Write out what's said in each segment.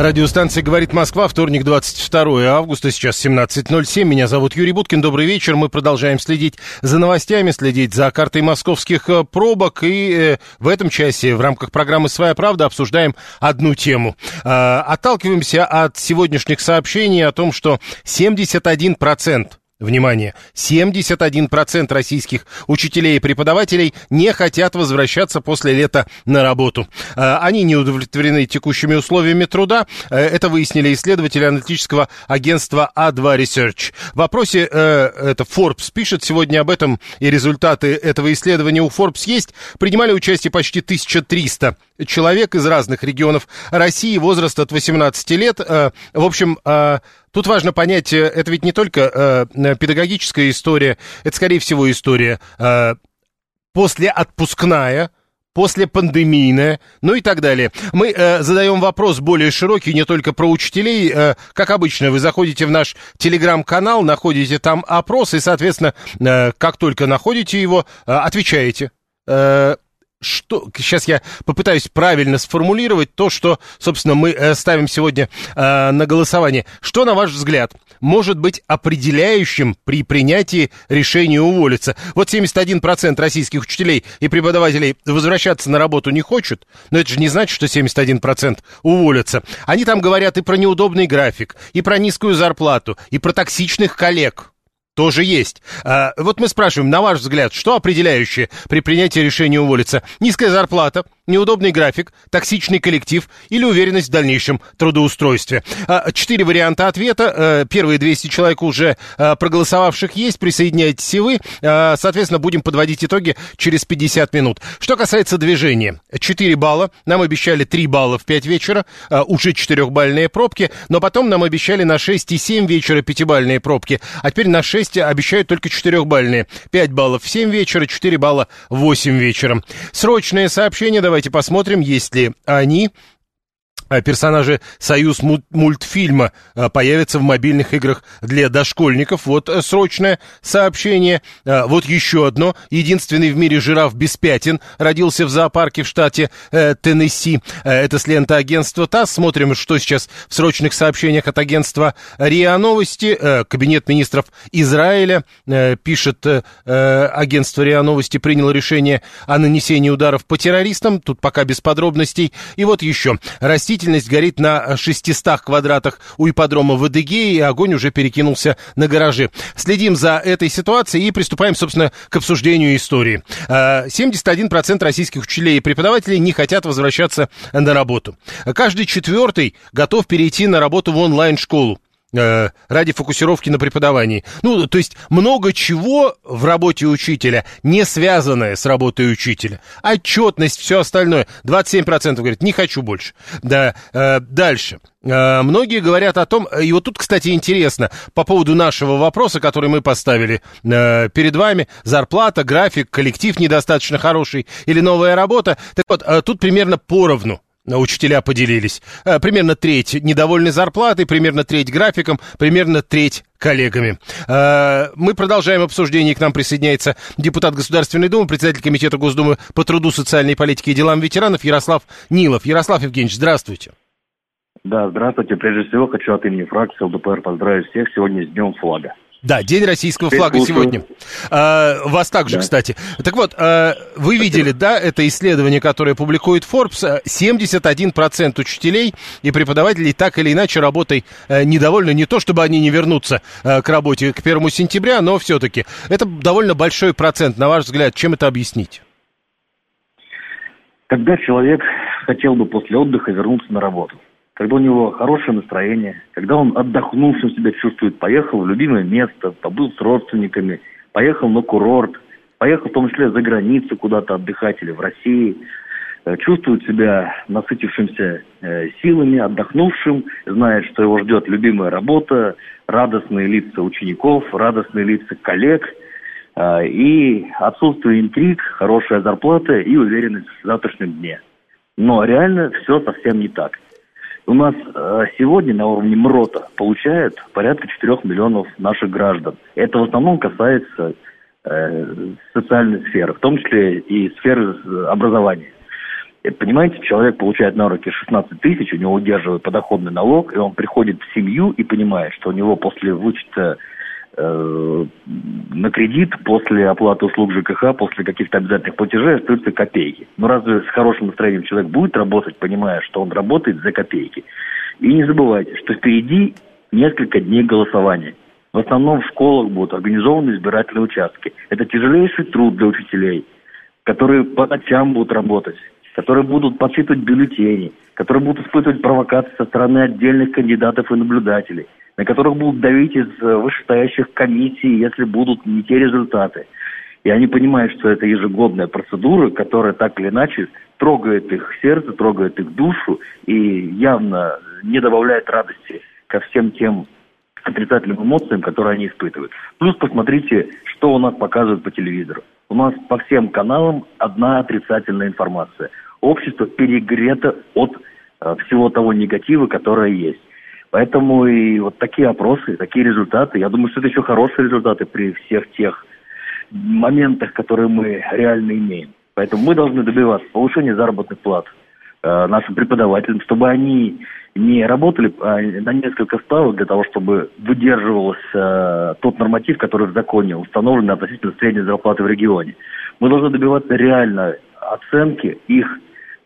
Радиостанция «Говорит Москва», вторник, 22 августа, сейчас 17.07. Меня зовут Юрий Буткин, добрый вечер. Мы продолжаем следить за новостями, следить за картой московских э, пробок. И э, в этом часе в рамках программы «Своя правда» обсуждаем одну тему. Э, отталкиваемся от сегодняшних сообщений о том, что 71% Внимание! 71% российских учителей и преподавателей не хотят возвращаться после лета на работу. Э, Они не удовлетворены текущими условиями труда. Э, Это выяснили исследователи аналитического агентства A2 Research. В вопросе, э, это Forbes пишет сегодня об этом, и результаты этого исследования у Forbes есть. Принимали участие почти 1300 человек из разных регионов России, возраст от 18 лет. Э, В общем, э, Тут важно понять, э, это ведь не только педагогическая история, это, скорее всего, история э, после отпускная, после пандемийная, ну и так далее. Мы э, задаем вопрос более широкий, не только про учителей. Э, как обычно, вы заходите в наш телеграм-канал, находите там опрос, и, соответственно, э, как только находите его, э, отвечаете. Э, что, сейчас я попытаюсь правильно сформулировать то, что, собственно, мы э, ставим сегодня э, на голосование. Что, на ваш взгляд, может быть определяющим при принятии решения уволиться? Вот 71% российских учителей и преподавателей возвращаться на работу не хочет, но это же не значит, что 71% уволятся. Они там говорят и про неудобный график, и про низкую зарплату, и про токсичных коллег тоже есть. А, вот мы спрашиваем, на ваш взгляд, что определяющее при принятии решения уволиться? Низкая зарплата, неудобный график, токсичный коллектив или уверенность в дальнейшем трудоустройстве? А, Четыре варианта ответа. А, Первые 200 человек уже а, проголосовавших есть. Присоединяйтесь и вы. А, Соответственно, будем подводить итоги через 50 минут. Что касается движения. 4 балла. Нам обещали 3 балла в 5 вечера. Уже 4-бальные пробки. Но потом нам обещали на 6 и 7 вечера 5-бальные пробки. А теперь на 6 обещают только 4-бальные. 5 баллов в 7 вечера, 4 балла в 8 вечера. Срочные сообщения. Давайте посмотрим, есть ли они. А Персонажи «Союз му- мультфильма» а, появятся в мобильных играх для дошкольников. Вот э, срочное сообщение. А, Вот еще одно. Единственный в мире жираф без пятен родился в зоопарке в штате э, Теннесси. Э, Это с ленты агентства ТАСС. Смотрим, что сейчас в срочных сообщениях от агентства РИА Новости. Кабинет министров Израиля, пишет агентство РИА Новости, принял решение о нанесении ударов по террористам. Тут пока без подробностей. И вот еще. Растительность горит на 600 квадратах у ипподрома в Адыгее, и огонь уже перекинулся на гаражи. Следим за этой ситуацией и приступаем, собственно, к обсуждению истории. Э, 71% российских учителей и преподавателей не хотят возвращаться на работу. Каждый четвертый готов перейти на работу в онлайн-школу ради фокусировки на преподавании. Ну, то есть много чего в работе учителя не связанное с работой учителя. Отчетность, все остальное. 27% говорят, не хочу больше. Да, э, дальше. Э, Многие говорят о том, и вот тут, кстати, интересно, по поводу нашего вопроса, который мы поставили э, перед вами, зарплата, график, коллектив недостаточно хороший или новая работа. Так вот, э, тут примерно поровну учителя поделились. Э, Примерно треть недовольны зарплатой, примерно треть графиком, примерно треть коллегами. Э, Мы продолжаем обсуждение. К нам присоединяется депутат Государственной Думы, председатель Комитета Госдумы по труду, социальной политике и делам ветеранов Ярослав Нилов. Ярослав Евгеньевич, здравствуйте. Да, здравствуйте. Прежде всего хочу от имени фракции ЛДПР поздравить всех сегодня с Днем флага. Да, День российского флага сегодня. А, вас также, Да. кстати. Так вот, а, вы видели, да, это исследование, которое публикует Forbes. А, 71% учителей и преподавателей так или иначе работой а, недовольны. Не то, чтобы они не вернутся а, к работе к 1 сентября, но все-таки это довольно большой процент. На ваш взгляд, чем это объяснить? Когда человек хотел бы после отдыха вернуться на работу, когда у него хорошее настроение, когда он отдохнувшим себя чувствует, поехал в любимое место, побыл с родственниками, поехал на курорт, поехал в том числе за границу куда-то отдыхать или в России, э, чувствует себя насытившимся э, силами, отдохнувшим, знает, что его ждет любимая работа, радостные лица учеников, радостные лица коллег э, и отсутствие интриг, хорошая зарплата и уверенность в завтрашнем дне. Но реально все совсем не так. У нас э, сегодня на уровне МРОТа получает порядка 4 миллионов наших граждан. Это в основном касается э, социальной сферы, в том числе и сферы образования. И, понимаете, человек получает на руки 16 тысяч, у него удерживают подоходный налог, и он приходит в семью и понимает, что у него после вычета э, на кредит, после оплаты услуг ЖКХ, после каких-то обязательных платежей остаются копейки. Ну, разве с хорошим настроением человек будет работать, понимая, что он работает за копейки? И не забывайте, что впереди несколько дней голосования. В основном в школах будут организованы избирательные участки. Это тяжелейший труд для учителей, которые по ночам будут работать которые будут подсчитывать бюллетени, которые будут испытывать провокации со стороны отдельных кандидатов и наблюдателей, на которых будут давить из э, вышестоящих комиссий, если будут не те результаты. И они понимают, что это ежегодная процедура, которая так или иначе трогает их сердце, трогает их душу и явно не добавляет радости ко всем тем отрицательным эмоциям, которые они испытывают. Плюс посмотрите, что у нас показывают по телевизору. У нас по всем каналам одна отрицательная информация. Общество перегрето от э, всего того негатива, которое есть. Поэтому и вот такие опросы, такие результаты, я думаю, что это еще хорошие результаты при всех тех моментах, которые мы реально имеем. Поэтому мы должны добиваться повышения заработных плат э, нашим преподавателям, чтобы они не работали а, на несколько ставок для того, чтобы выдерживался э, тот норматив, который в законе установлен относительно средней зарплаты в регионе. Мы должны добиваться реально оценки их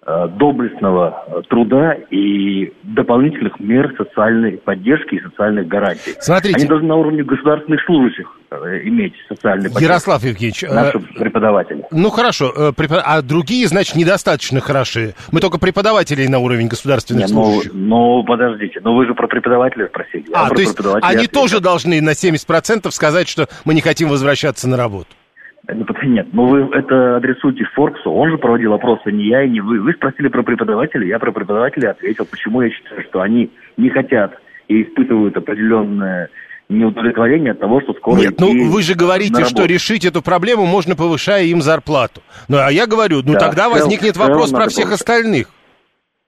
доблестного э, труда и дополнительных мер социальной поддержки и социальных гарантий. Смотрите. Они должны на уровне государственных служащих э, иметь социальные поддержки. Ярослав Евгеньевич. Наши э, преподаватели. Ну хорошо, а другие, значит, недостаточно хороши. Мы только преподавателей на уровень государственных Нет, ну, служащих. Ну, ну, подождите, но вы же про преподавателей спросили. А, то есть они ответил. тоже должны на 70% сказать, что мы не хотим возвращаться на работу. Нет, ну вы это адресуйте Форксу, он же проводил опросы, не я и не вы. Вы спросили про преподавателей, я про преподавателей ответил, почему я считаю, что они не хотят и испытывают определенное неудовлетворение от того, что скоро... Нет, ну вы же говорите, что решить эту проблему можно, повышая им зарплату. Ну а я говорю, ну да, тогда возникнет вопрос про всех остальных.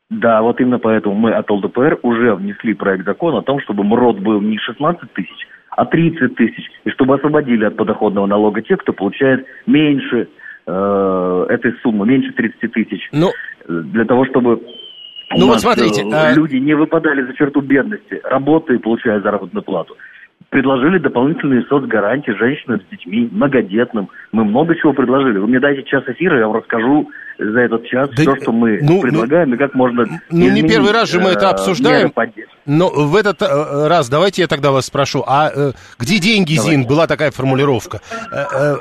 Да, вот именно поэтому мы от ЛДПР уже внесли проект закона о том, чтобы МРОД был не 16 тысяч, а 30 тысяч, и чтобы освободили от подоходного налога тех, кто получает меньше э, этой суммы, меньше 30 тысяч. Ну, для того, чтобы ну вот смотрите, э, а люди не выпадали за черту бедности, работая и получая заработную плату. Предложили дополнительные соцгарантии женщинам с детьми, многодетным. Мы много чего предложили. Вы мне дайте час эфира, я вам расскажу за этот час да, все, что мы ну, предлагаем, ну, и как можно Ну, не первый раз же мы это э, обсуждаем. Но в этот э, раз давайте я тогда вас спрошу, а э, где деньги, давайте. Зин? Была такая формулировка.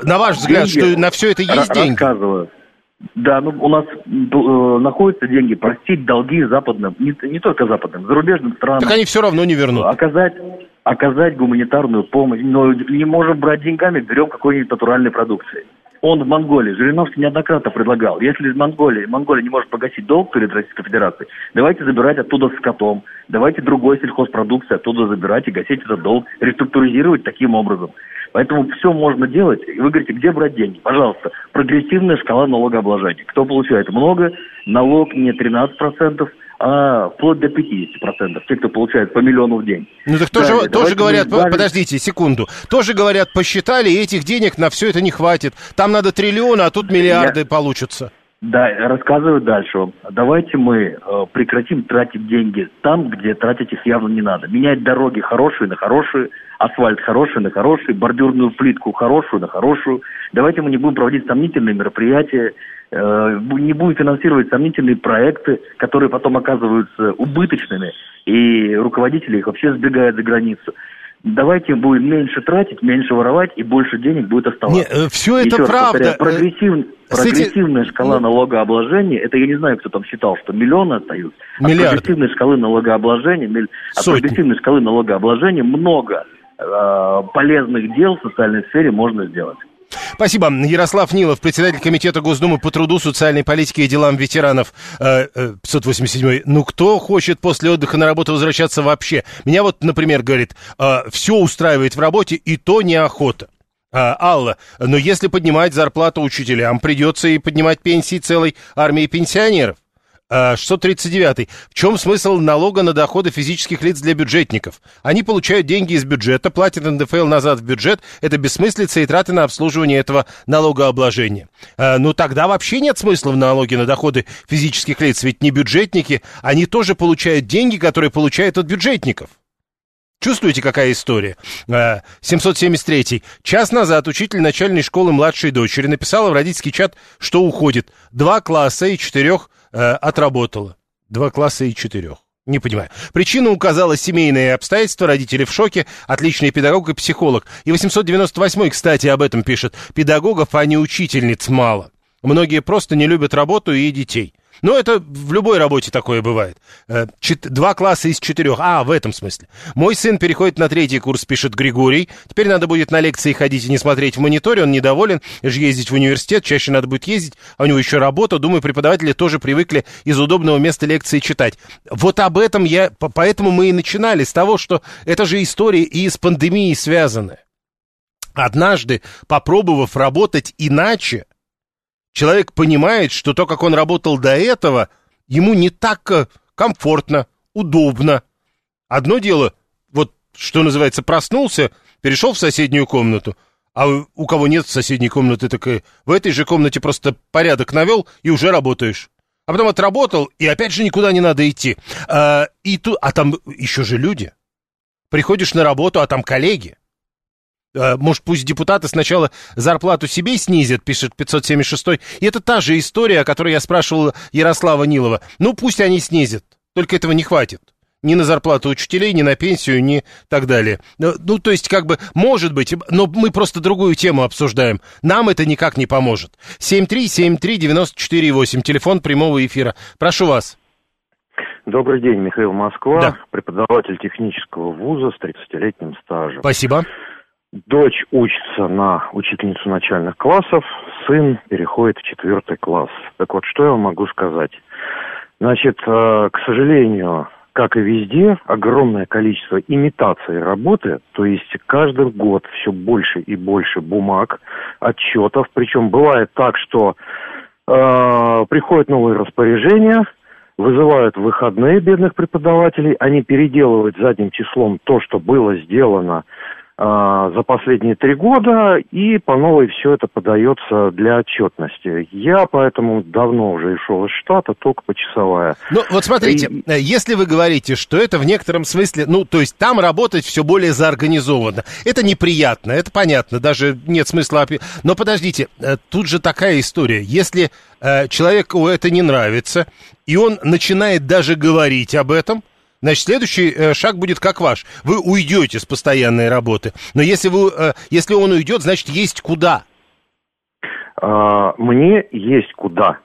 На ваш взгляд, деньги, что на все это есть деньги? Рассказываю. Да, ну у нас э, находятся деньги простить долги западным, не, не только западным, зарубежным странам. Так они все равно не вернут. Оказать, оказать гуманитарную помощь. Но не можем брать деньгами, берем какой-нибудь натуральной продукции. Он в Монголии, Жириновский неоднократно предлагал, если из Монголии, Монголия не может погасить долг перед Российской Федерацией, давайте забирать оттуда с котом, давайте другой сельхозпродукции оттуда забирать и гасить этот долг, реструктуризировать таким образом. Поэтому все можно делать. И вы говорите, где брать деньги? Пожалуйста, прогрессивная шкала налогообложения. Кто получает много, налог не 13%, а вплоть до 50%. Те, кто получает по миллиону в день. Ну так тоже, Далее, тоже говорят, избавим... подождите секунду, тоже говорят, посчитали, и этих денег на все это не хватит. Там надо триллионы, а тут миллиарды Я... получатся. Да, рассказываю дальше вам. Давайте мы э, прекратим тратить деньги там, где тратить их явно не надо. Менять дороги хорошие на хорошие, асфальт хороший на хороший, бордюрную плитку хорошую на хорошую. Давайте мы не будем проводить сомнительные мероприятия, не будем финансировать сомнительные проекты, которые потом оказываются убыточными, и руководители их вообще сбегают за границу. Давайте будем меньше тратить, меньше воровать, и больше денег будет оставаться. Не, э, все это Еще правда. Повторяю, прогрессив, прогрессивная эти... шкала налогообложения, это я не знаю, кто там считал, что миллионы остаются. Миллиарды. От прогрессивной шкалы налогообложения, от прогрессивной шкалы налогообложения много э, полезных дел в социальной сфере можно сделать. Спасибо. Ярослав Нилов, председатель Комитета Госдумы по труду, социальной политике и делам ветеранов. Э, э, 587. Ну, кто хочет после отдыха на работу возвращаться вообще? Меня вот, например, говорит, э, все устраивает в работе, и то неохота. А, Алла, но если поднимать зарплату учителям, придется и поднимать пенсии целой армии пенсионеров. 639. В чем смысл налога на доходы физических лиц для бюджетников? Они получают деньги из бюджета, платят НДФЛ назад в бюджет. Это бессмыслица и траты на обслуживание этого налогообложения. А, ну, тогда вообще нет смысла в налоге на доходы физических лиц. Ведь не бюджетники, они тоже получают деньги, которые получают от бюджетников. Чувствуете, какая история? 773. А, Час назад учитель начальной школы младшей дочери написала в родительский чат, что уходит. Два класса и четырех э, отработала. Два класса и четырех. Не понимаю. Причину указала семейные обстоятельства, родители в шоке, отличный педагог и психолог. И 898, кстати, об этом пишет. Педагогов, а не учительниц мало. Многие просто не любят работу и детей. Но это в любой работе такое бывает. Э, два класса из четырех. А, в этом смысле. Мой сын переходит на третий курс, пишет Григорий. Теперь надо будет на лекции ходить и не смотреть в мониторе. Он недоволен. же ездить в университет, чаще надо будет ездить. А у него еще работа. Думаю, преподаватели тоже привыкли из удобного места лекции читать. Вот об этом я... Поэтому мы и начинали с того, что это же история и с пандемией связаны. Однажды, попробовав работать иначе, человек понимает, что то, как он работал до этого, ему не так э, комфортно, удобно. Одно дело, вот что называется, проснулся, перешел в соседнюю комнату, а у кого нет соседней комнаты, так и в этой же комнате просто порядок навел и уже работаешь. А потом отработал, и опять же никуда не надо идти. А, и ту, а там еще же люди. Приходишь на работу, а там коллеги. Э, может, пусть депутаты сначала зарплату себе снизят, пишет 576 И это та же история, о которой я спрашивал Ярослава Нилова. Ну, пусть они снизят, только этого не хватит. Ни на зарплату учителей, ни на пенсию, ни так далее. Ну, ну, то есть, как бы, может быть, но мы просто другую тему обсуждаем. Нам это никак не поможет. 7373948, телефон прямого эфира. Прошу вас. Добрый день, Михаил Москва, да. преподаватель технического вуза с 30-летним стажем. Спасибо. Дочь учится на учительницу начальных классов, сын переходит в четвертый класс. Так вот, что я вам могу сказать? Значит, э, к сожалению, как и везде, огромное количество имитации работы, то есть каждый год все больше и больше бумаг, отчетов. Причем бывает так, что э, приходят новые распоряжения, вызывают выходные бедных преподавателей, они переделывают задним числом то, что было сделано за последние три года, и по новой все это подается для отчетности. Я поэтому давно уже ушел из штата, только почасовая. Ну, вот смотрите, и... Э, если вы говорите, что это в некотором смысле, ну, то есть там работать все более заорганизованно, это неприятно, это понятно, даже нет смысла... Но подождите, э, тут же такая история, если э, человеку это не нравится, и он начинает даже говорить об этом, Значит, следующий э, шаг будет как ваш. Вы уйдете с постоянной работы. Но если, вы, э, если он уйдет, значит, есть куда. А, мне есть куда.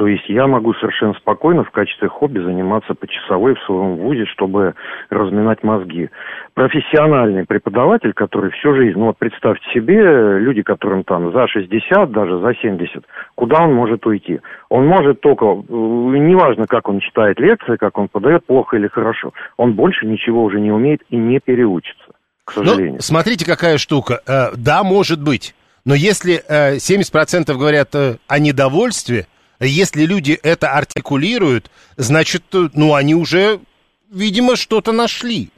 То есть я могу совершенно спокойно в качестве хобби заниматься почасовой в своем вузе, чтобы разминать мозги. Профессиональный преподаватель, который всю жизнь, ну вот представьте себе, люди, которым там за 60, даже за 70, куда он может уйти? Он может только, э, неважно, как он читает лекции, как он подает, плохо или хорошо, он больше ничего уже не умеет и не переучится, к ну, сожалению. Ну, смотрите, какая штука. Э, да, может быть. Но если 70% э, говорят о недовольстве, если люди это артикулируют, значит, ну, они уже, видимо, что-то нашли.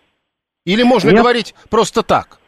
Или можно Нет. говорить просто так?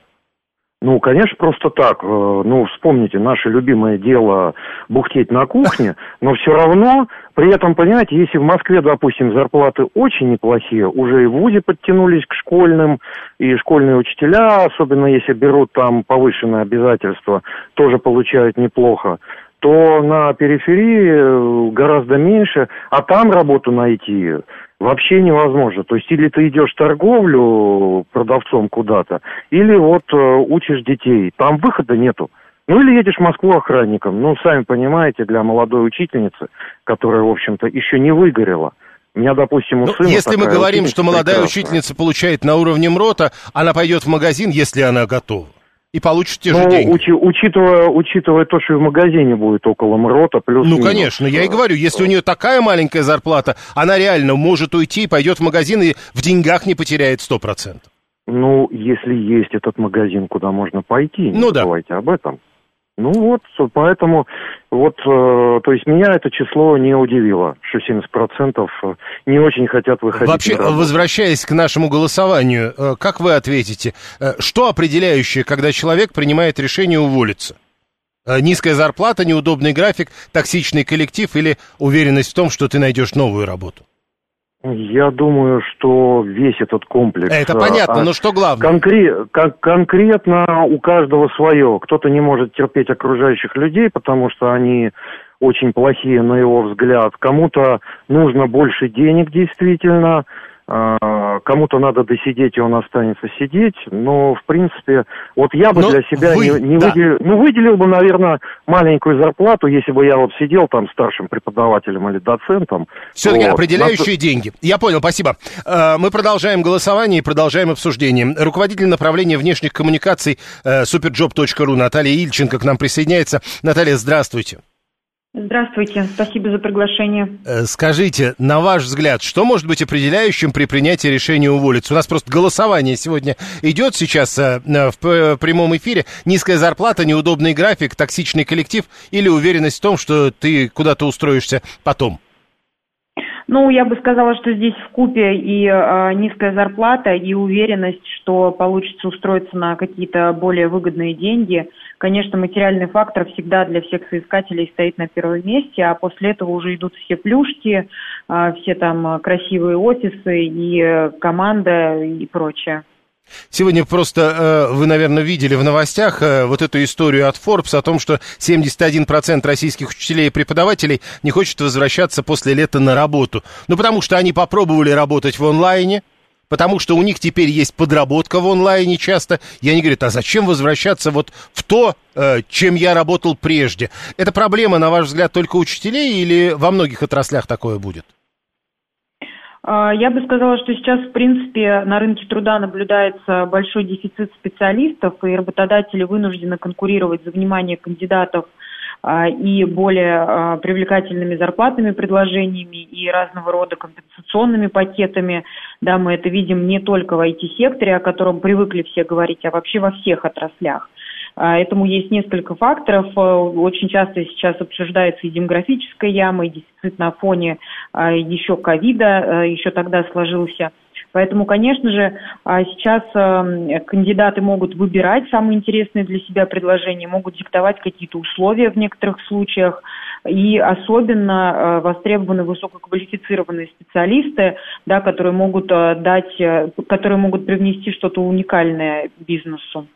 Ну, конечно, просто так. Э, ну, вспомните, наше любимое дело бухтеть на кухне, но все равно, при этом, понимаете, если в Москве, допустим, зарплаты очень неплохие, уже и в ВУЗе подтянулись к школьным, и школьные учителя, особенно если берут там повышенные обязательства, тоже получают неплохо, то на периферии э, гораздо меньше, а там работу найти вообще невозможно. То есть или ты идешь в торговлю продавцом куда-то, или вот э, учишь детей. Там выхода нету. Ну или едешь в Москву охранником. Ну, сами понимаете, для молодой учительницы, которая, в общем-то, еще не выгорела. У меня, допустим, у ну, сына Если мы говорим, что молодая прекрасная. учительница получает на уровне МРОТа, она пойдет в магазин, если она готова. И получишь те Ну, же деньги. учи- учитывая, учитывая то, что и в магазине будет около МРОТа, плюс Ну, конечно, я и говорю, если у нее такая маленькая зарплата, она реально может уйти, пойдет в магазин и в деньгах не потеряет 100%. Ну, если есть этот магазин, куда можно пойти, не Ну да. забывайте об этом. Ну вот, поэтому, вот, э, то есть меня это число не удивило, что 70% не очень хотят выходить Вообще, возвращаясь к нашему голосованию, э, как вы ответите, э, что определяющее, когда человек принимает решение уволиться? Э, Низкая зарплата, неудобный график, токсичный коллектив или уверенность в том, что ты найдешь новую работу? Я думаю, что весь этот комплекс... Это э, понятно, а, но что главное? Конкре- кон- конкретно у каждого свое. Кто-то не может терпеть окружающих людей, потому что они очень плохие, на его взгляд. Кому-то нужно больше денег, действительно. А, Кому-то надо досидеть, и он останется сидеть. Но, в принципе, вот я бы Но для себя вы- не, не да. выделил... Ну, выделил бы, наверное, маленькую зарплату, если бы я вот сидел там старшим преподавателем или доцентом. Все-таки Вот. определяющие деньги. Я понял, спасибо. Э, Мы продолжаем голосование и продолжаем обсуждение. Руководитель направления внешних коммуникаций э, superjob.ru Наталья Ильченко к нам присоединяется. Наталья, здравствуйте. Здравствуйте, спасибо за приглашение. Э, Скажите, на ваш взгляд, что может быть определяющим при принятии решения уволиться? У нас просто голосование сегодня идет сейчас э, э, в прямом эфире. Низкая зарплата, неудобный график, токсичный коллектив или уверенность в том, что ты куда-то устроишься потом? Ну, я бы сказала, что здесь в купе и э, низкая зарплата, и уверенность, что получится устроиться на какие-то более выгодные деньги. Конечно, материальный фактор всегда для всех соискателей стоит на первом месте, а после этого уже идут все плюшки, э, все там э, красивые офисы и э, команда и прочее. Сегодня просто э, вы, наверное, видели в новостях э, вот эту историю от Forbes о том, что 71% российских учителей и преподавателей не хочет возвращаться после лета на работу. Ну, потому что они попробовали работать в онлайне, потому что у них теперь есть подработка в онлайне часто, и они говорят, а зачем возвращаться вот в то, э, чем я работал прежде? Это проблема, на ваш взгляд, только учителей или во многих отраслях такое будет? А, Я бы сказала, что сейчас, в принципе, на рынке труда наблюдается большой дефицит специалистов, и работодатели вынуждены конкурировать за внимание кандидатов а, и более а, привлекательными зарплатными предложениями и разного рода компенсационными пакетами. Да, мы это видим не только в IT-секторе, о котором привыкли все говорить, а вообще во всех отраслях. А, Этому есть несколько факторов. Э, Очень часто сейчас обсуждается и демографическая яма, и дефицит на фоне а, еще ковида, э, еще тогда сложился. Поэтому, конечно же, а, сейчас э, кандидаты могут выбирать самые интересные для себя предложения, могут диктовать какие-то условия в некоторых случаях. И особенно э, востребованы высококвалифицированные специалисты, да, которые могут дать, которые могут привнести что-то уникальное бизнесу.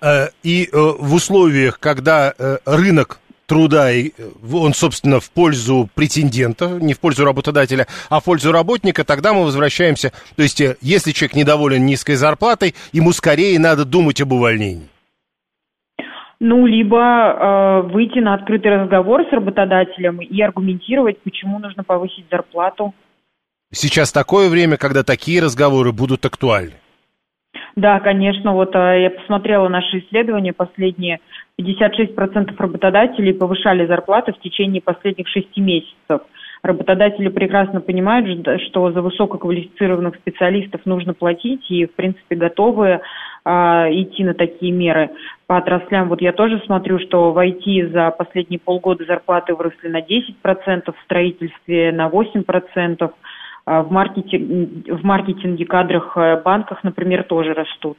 Э, И э, в условиях, когда э, рынок труда, и, он, собственно, в пользу претендента, не в пользу работодателя, а в пользу работника, тогда мы возвращаемся. То есть, если человек недоволен низкой зарплатой, ему скорее надо думать об увольнении. Ну, либо э, выйти на открытый разговор с работодателем и аргументировать, почему нужно повысить зарплату. Сейчас такое время, когда такие разговоры будут актуальны. Да, конечно, вот э, я посмотрела наши исследования последние. 56% работодателей повышали зарплаты в течение последних шести месяцев. Работодатели прекрасно понимают, что за высококвалифицированных специалистов нужно платить и, в принципе, готовы а, идти на такие меры. По отраслям, вот я тоже смотрю, что в IT за последние полгода зарплаты выросли на 10%, в строительстве на 8%, а в, маркетинге, в маркетинге, кадрах, э, банках, например, тоже растут.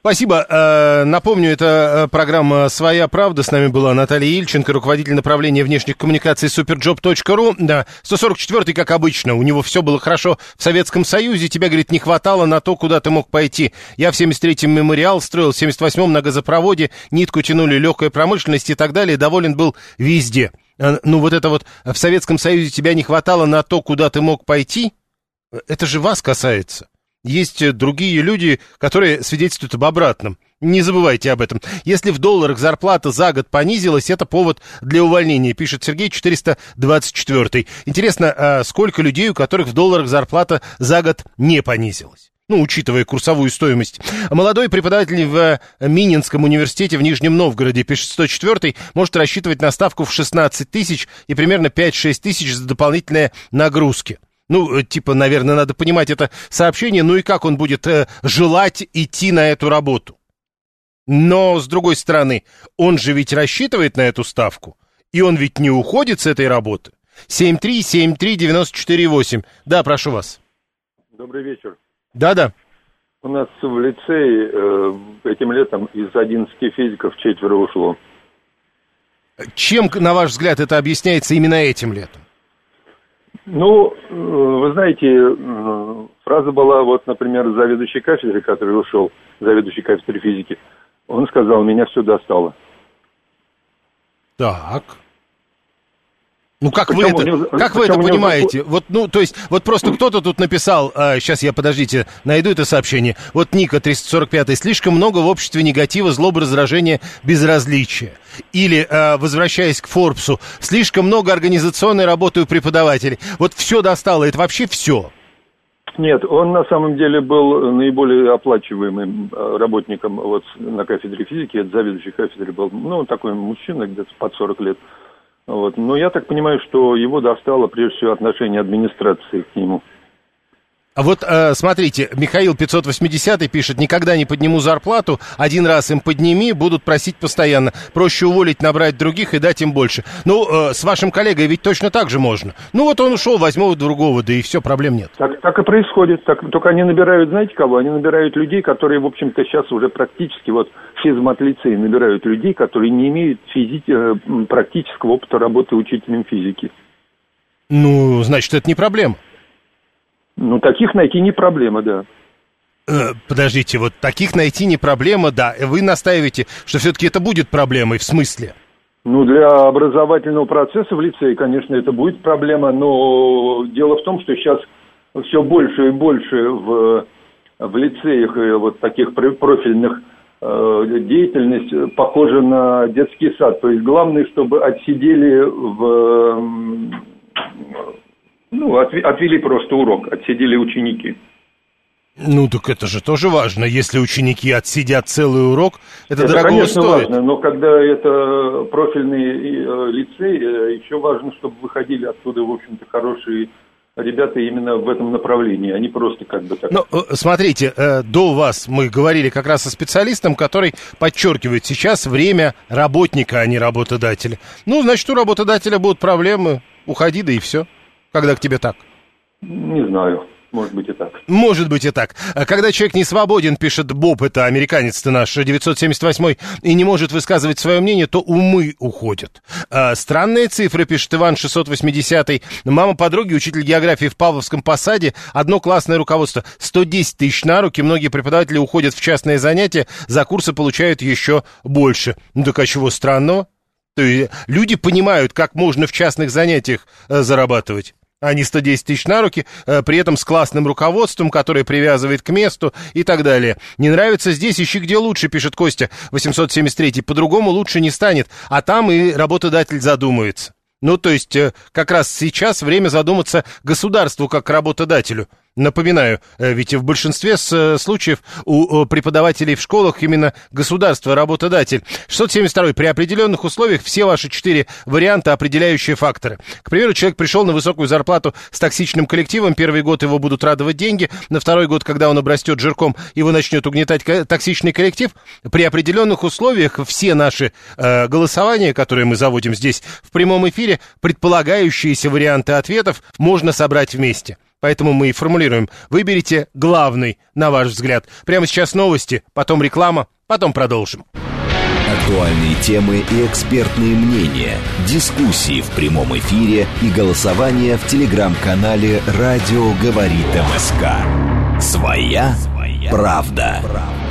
Спасибо. Э, Напомню, это э, программа «Своя правда». С нами была Наталья Ильченко, руководитель направления внешних коммуникаций superjob.ru. Да, 144-й, как обычно, у него все было хорошо в Советском Союзе. Тебя, говорит, не хватало на то, куда ты мог пойти. Я в 73-м мемориал строил, в 78-м на газопроводе, нитку тянули легкая промышленность и так далее. Доволен был везде. Э, Ну, вот это вот в Советском Союзе тебя не хватало на то, куда ты мог пойти, это же вас касается. Есть э, другие люди, которые свидетельствуют об обратном. Не забывайте об этом. Если в долларах зарплата за год понизилась, это повод для увольнения, пишет Сергей 424. Интересно, а сколько людей, у которых в долларах зарплата за год не понизилась? Ну, учитывая курсовую стоимость. Молодой преподаватель в Мининском университете в Нижнем Новгороде, пишет 104 может рассчитывать на ставку в 16 тысяч и примерно 5-6 тысяч за дополнительные нагрузки. Ну, э, типа, наверное, надо понимать это сообщение, ну и как он будет э, желать идти на эту работу. Но, с другой стороны, он же ведь рассчитывает на эту ставку, и он ведь не уходит с этой работы. 7373948. Да, прошу вас. Добрый вечер. Да-да. У нас в лицее э, этим летом из 11 физиков четверо ушло. Чем, на ваш взгляд, это объясняется именно этим летом? Ну, э, вы знаете, э, фраза была, вот, например, заведующий кафедры, который ушел, заведующий кафедрой физики, он сказал, меня все достало. Так. Ну как вы это, него, как вы это понимаете? Него... Вот, ну, то есть, вот просто кто-то тут написал, а, сейчас я, подождите, найду это сообщение. Вот Ника 345 слишком много в обществе негатива, злобы, раздражения, безразличия. Или, а, возвращаясь к Форбсу, слишком много организационной работы у преподавателей. Вот все достало, это вообще все. Нет, он на самом деле был наиболее оплачиваемым а, работником вот на кафедре физики, это заведующий кафедрой был, ну, такой мужчина, где-то под 40 лет. Вот. Но я так понимаю, что его достало прежде всего отношение администрации к нему. А вот э, смотрите, Михаил 580 пишет, никогда не подниму зарплату, один раз им подними, будут просить постоянно. Проще уволить, набрать других и дать им больше. Ну, э, с вашим коллегой ведь точно так же можно. Ну вот он ушел, возьму другого, да и все, проблем нет. Так, так и происходит. Так, только они набирают, знаете кого? Они набирают людей, которые, в общем-то, сейчас уже практически, вот физмат-лицей набирают людей, которые не имеют физи- э, практического опыта работы учителем физики. Ну, значит, это не проблема. Ну, таких найти не проблема, да. Э, подождите, вот таких найти не проблема, да. Вы настаиваете, что все-таки это будет проблемой, в смысле? Ну, для образовательного процесса в лицее, конечно, это будет проблема, но дело в том, что сейчас все больше и больше в, в лицеях э, вот таких профильных э, деятельность похожа на детский сад. То есть главное, чтобы отсидели в ну, отвели просто урок, отсидели ученики. Ну, так это же тоже важно. Если ученики отсидят целый урок, это, это дорого конечно, стоит. важно, но когда это профильный э, лицей, э, еще важно, чтобы выходили оттуда, в общем-то, хорошие ребята именно в этом направлении, они просто как бы так... Ну, э, смотрите, до вас мы говорили как раз со специалистом, который подчеркивает сейчас время работника, а не работодателя. Ну, значит, у работодателя будут проблемы, уходи, да и все когда к тебе так? Не знаю. Может быть и так. Может быть и так. А когда человек не свободен, пишет Боб, это американец-то наш, 978 и не может высказывать свое мнение, то умы уходят. А, странные цифры, пишет Иван 680 Мама подруги, учитель географии в Павловском посаде, одно классное руководство. 110 тысяч на руки, многие преподаватели уходят в частные занятия, за курсы получают еще больше. Ну так а чего странного? То есть люди понимают, как можно в частных занятиях э, зарабатывать а не 110 тысяч на руки, э, при этом с классным руководством, которое привязывает к месту и так далее. Не нравится здесь, ищи где лучше, пишет Костя 873. По-другому лучше не станет, а там и работодатель задумается. Ну, то есть, э, как раз сейчас время задуматься государству как работодателю. Напоминаю, э, ведь в большинстве э, случаев у преподавателей в школах именно государство работодатель. 672 при определенных условиях все ваши четыре варианта определяющие факторы. К примеру, человек пришел на высокую зарплату с токсичным коллективом, первый год его будут радовать деньги, на второй год, когда он обрастет жирком, его начнет угнетать токсичный коллектив. При определенных условиях все наши э, голосования, которые мы заводим здесь в прямом эфире, предполагающиеся варианты ответов можно собрать вместе. Поэтому мы и формулируем. Выберите главный, на ваш взгляд. Прямо сейчас новости, потом реклама, потом продолжим. Актуальные темы и экспертные мнения, дискуссии в прямом эфире и голосование в телеграм-канале «Радио говорит МСК». Своя, Своя правда. правда.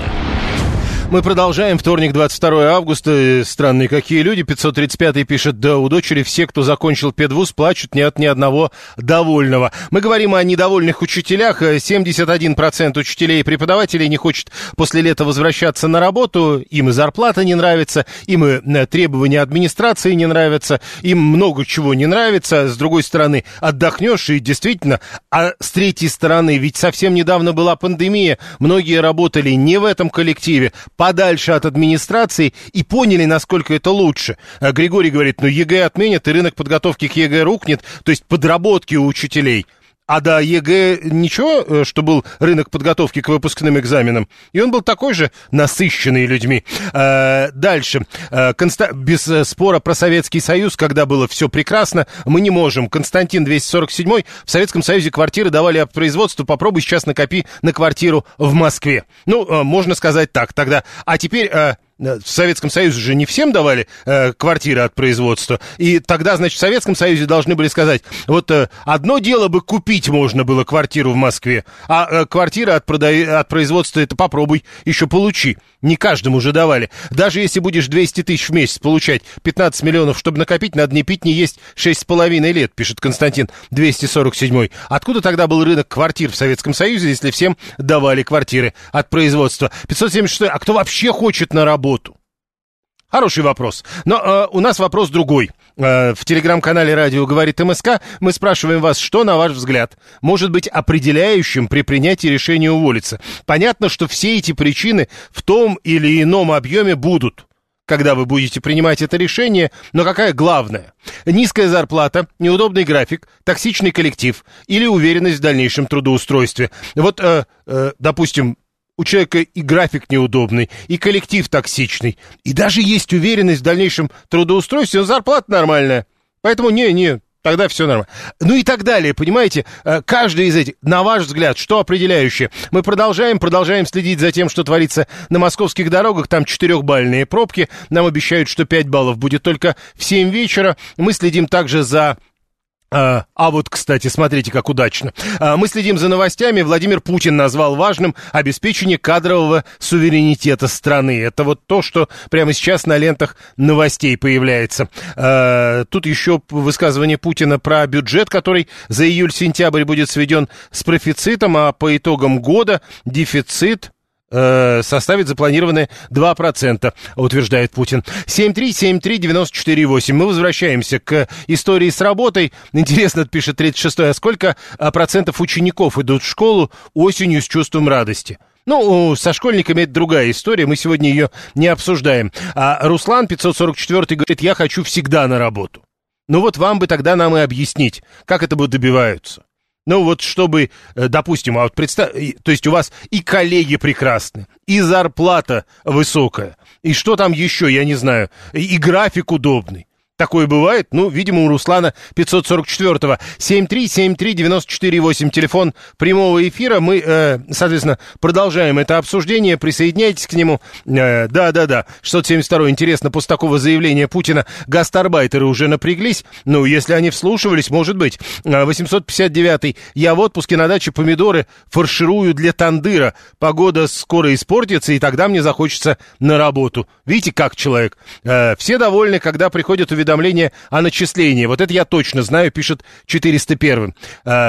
Мы продолжаем. Вторник, 22 августа. Странные какие люди. 535 пишет, да у дочери все, кто закончил педвуз, плачут ни от ни одного довольного. Мы говорим о недовольных учителях. 71% учителей и преподавателей не хочет после лета возвращаться на работу. Им и зарплата не нравится, им и э, требования администрации не нравятся, им много чего не нравится. С другой стороны, отдохнешь и действительно, а с третьей стороны, ведь совсем недавно была пандемия, многие работали не в этом коллективе, подальше от администрации и поняли, насколько это лучше. А Григорий говорит, ну ЕГЭ отменят, и рынок подготовки к ЕГЭ рухнет, то есть подработки у учителей – а до ЕГЭ ничего, э, что был рынок подготовки к выпускным экзаменам? И он был такой же насыщенный людьми. Э, дальше. Э, Конста... Без спора про Советский Союз, когда было все прекрасно, мы не можем. Константин 247 в Советском Союзе квартиры давали от производства. Попробуй сейчас накопи на квартиру в Москве. Ну, можно сказать так тогда. А теперь в Советском Союзе же не всем давали э, квартиры от производства. И тогда, значит, в Советском Союзе должны были сказать, вот э, одно дело бы купить можно было квартиру в Москве, а э, квартира от, прода... от производства это попробуй еще получи. Не каждому же давали. Даже если будешь 200 тысяч в месяц получать, 15 миллионов, чтобы накопить, надо не пить, не есть 6,5 лет, пишет Константин 247. Откуда тогда был рынок квартир в Советском Союзе, если всем давали квартиры от производства? 576. А кто вообще хочет на работу? Работу? Хороший вопрос. Но э, у нас вопрос другой. Э, в телеграм-канале «Радио говорит МСК» мы спрашиваем вас, что, на ваш взгляд, может быть определяющим при принятии решения уволиться? Понятно, что все эти причины в том или ином объеме будут когда вы будете принимать это решение, но какая главная? Низкая зарплата, неудобный график, токсичный коллектив или уверенность в дальнейшем трудоустройстве. Вот, э, э, допустим, у человека и график неудобный, и коллектив токсичный, и даже есть уверенность в дальнейшем трудоустройстве, но зарплата нормальная. Поэтому не-не, тогда все нормально. Ну и так далее, понимаете? Э, каждый из этих, на ваш взгляд, что определяющее? Мы продолжаем, продолжаем следить за тем, что творится на московских дорогах. Там четырехбальные пробки. Нам обещают, что 5 баллов будет только в 7 вечера. Мы следим также за а, а вот, кстати, смотрите, как удачно. А, мы следим за новостями. Владимир Путин назвал важным обеспечение кадрового суверенитета страны. Это вот то, что прямо сейчас на лентах новостей появляется. А, тут еще высказывание Путина про бюджет, который за июль-сентябрь будет сведен с профицитом, а по итогам года дефицит э, составит запланированные 2%, утверждает Путин. 7373948. Мы возвращаемся к истории с работой. Интересно, пишет 36-й, а сколько а, процентов учеников идут в школу осенью с чувством радости? Ну, со школьниками это другая история, мы сегодня ее не обсуждаем. А Руслан 544 говорит, я хочу всегда на работу. Ну вот вам бы тогда нам и объяснить, как это бы добиваются. Ну вот чтобы, э, допустим, а вот представь, то есть у вас и коллеги прекрасны, и зарплата высокая, и что там еще, я не знаю, и график удобный. Такое бывает? Ну, видимо, у Руслана 544-го. 7373948, телефон прямого эфира. Мы, э, соответственно, продолжаем это обсуждение. Присоединяйтесь к нему. Э, да-да-да, 672 Интересно, после такого заявления Путина гастарбайтеры уже напряглись? Ну, если они вслушивались, может быть. 859-й. Э, Я в отпуске на даче помидоры фарширую для тандыра. Погода скоро испортится, и тогда мне захочется на работу. Видите, как человек? Э, все довольны, когда приходят уведомления уведомление о начислении. Вот это я точно знаю, пишет 401.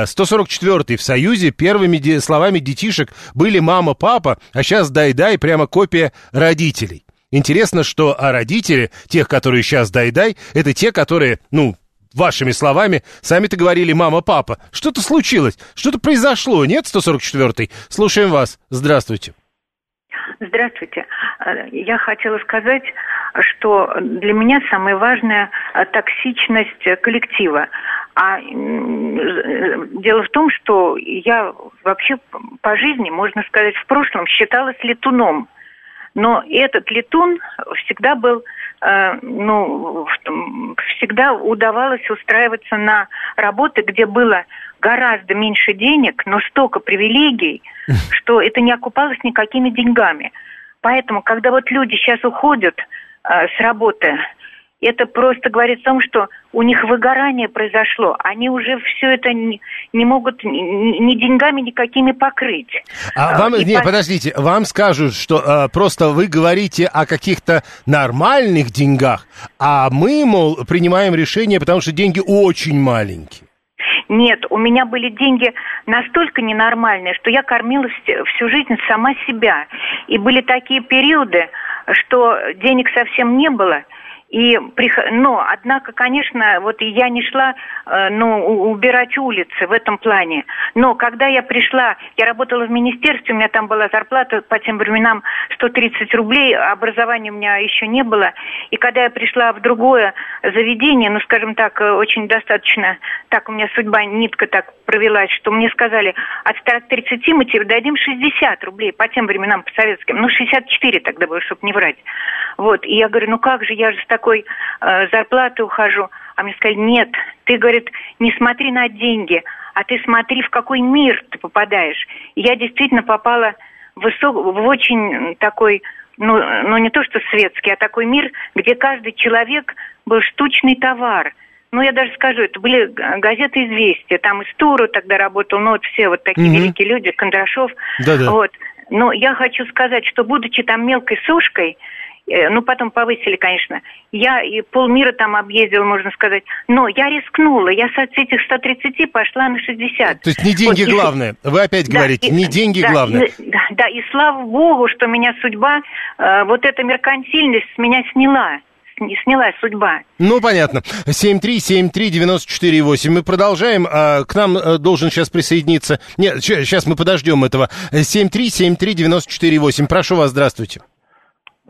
144 в Союзе первыми словами детишек были мама, папа, а сейчас дай-дай, прямо копия родителей. Интересно, что а родители, тех, которые сейчас дай-дай, это те, которые, ну, вашими словами, сами-то говорили мама, папа. Что-то случилось, что-то произошло, нет, 144-й? Слушаем вас. Здравствуйте. Здравствуйте. Э, я хотела сказать, что для меня самое важное э, токсичность коллектива. А дело в том, что я вообще по жизни, можно сказать, в прошлом считалась летуном. Но этот летун всегда был, э, ну, всегда удавалось устраиваться на работы, где было гораздо меньше денег, но столько привилегий, что это не окупалось никакими деньгами. Поэтому, когда вот люди сейчас уходят э, с работы, это просто говорит о том, что у них выгорание произошло. Они уже все это не, не могут ни, ни деньгами никакими покрыть. А вам, И не, по- подождите, вам скажут, что э, просто вы говорите о каких-то нормальных деньгах, а мы, мол, принимаем решение, потому что деньги очень маленькие. Нет, у меня были деньги настолько ненормальные, что я кормила вс- всю жизнь сама себя. И были такие периоды, что денег совсем не было. И но, однако, конечно, вот я не шла, э, ну, убирать улицы в этом плане. Но когда я пришла, я работала в министерстве, у меня там была зарплата по тем временам 130 рублей, образования у меня еще не было. И когда я пришла в другое заведение, ну, скажем так, э, очень достаточно, так у меня судьба, нитка так провелась, что мне сказали, от 130 мы тебе дадим 60 рублей по тем временам, по советским. Ну, 64 тогда было, чтобы не врать. Вот, и я говорю, ну как же, я же с такой э, зарплаты ухожу. А мне сказали, нет, ты, говорит, не смотри на деньги, а ты смотри, в какой мир ты попадаешь. И я действительно попала в, высок, в очень такой, ну, ну не то что светский, а такой мир, где каждый человек был штучный товар. Ну, я даже скажу, это были газеты «Известия», там и Стуру тогда работал, ну, вот все вот такие Мгм. великие люди, Кондрашов. Да-да. Вот. Но я хочу сказать, что будучи там мелкой сушкой, ну, потом повысили, конечно, я и полмира там объездила, можно сказать, но я рискнула, я с этих 130 пошла на 60. То есть не деньги Вот, и- главное. Вы опять да, говорите, и- не деньги да, главное. и- да, да, и слава богу, что меня судьба, э, вот эта меркантильность с меня сняла, сняла судьба. Ну, понятно. 7373948. Мы продолжаем. А, К нам э, должен сейчас присоединиться... Нет, сейчас мы подождем этого. 7373948. Прошу вас, здравствуйте.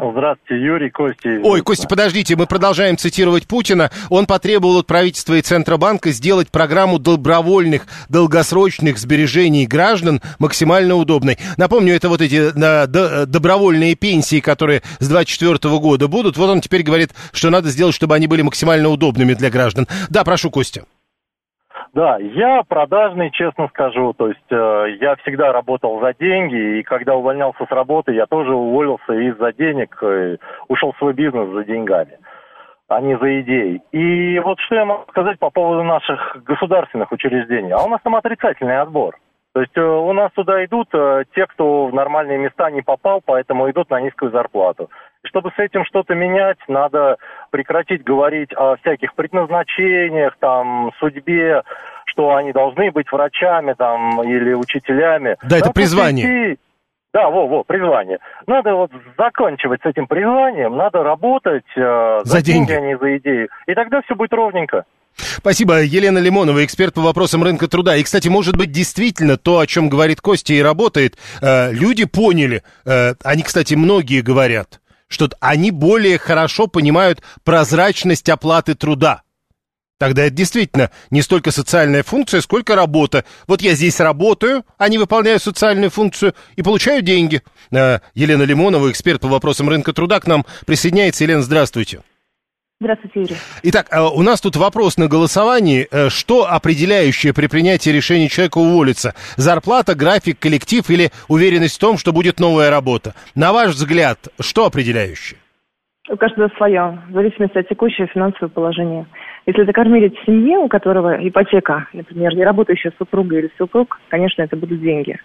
Здравствуйте, Юрий, Костя. Ой, Костя, подождите, мы продолжаем цитировать Путина. Он потребовал от правительства и Центробанка сделать программу добровольных долгосрочных сбережений граждан максимально удобной. Напомню, это вот эти д- добровольные пенсии, которые с 24 года будут. Вот он теперь говорит, что надо сделать, чтобы они были максимально удобными для граждан. Да, прошу, Костя. Да, я продажный, честно скажу. То есть э, я всегда работал за деньги, и когда увольнялся с работы, я тоже уволился из-за денег, э, ушел в свой бизнес за деньгами, а не за идеей. И вот что я могу сказать по поводу наших государственных учреждений. А у нас там отрицательный отбор. То есть э, у нас туда идут э, те, кто в нормальные места не попал, поэтому идут на низкую зарплату. Чтобы с этим что-то менять, надо прекратить говорить о всяких предназначениях, там, судьбе, что они должны быть врачами там или учителями. Да, это Надо призвание. идти- Да, во, во, призвание. Надо вот заканчивать с этим призванием, надо работать э, За деньги. а не за идею. И тогда все будет ровненько. Спасибо. Елена Лимонова, эксперт по вопросам рынка труда. И, кстати, может быть, действительно то, о чем говорит Костя и работает, э, люди поняли, э, они, кстати, многие говорят, что они более хорошо понимают прозрачность оплаты труда. Тогда это действительно не столько социальная функция, сколько работа. Вот я здесь работаю, они выполняют социальную функцию и получаю деньги. Э, Елена Лимонова, эксперт по вопросам рынка труда, к нам присоединяется. Елена, здравствуйте. Здравствуйте, Юрий. Итак, э, у нас тут вопрос на голосовании. Э, Что определяющее при принятии решения человека уволиться? Зарплата, график, коллектив или уверенность в том, что будет новая работа? На ваш взгляд, что определяющее? У каждого свое, в зависимости от текущего финансового положения. Если это кормилец в семье, у которого ипотека, например, не работающая супруга или супруг, конечно, это будут деньги.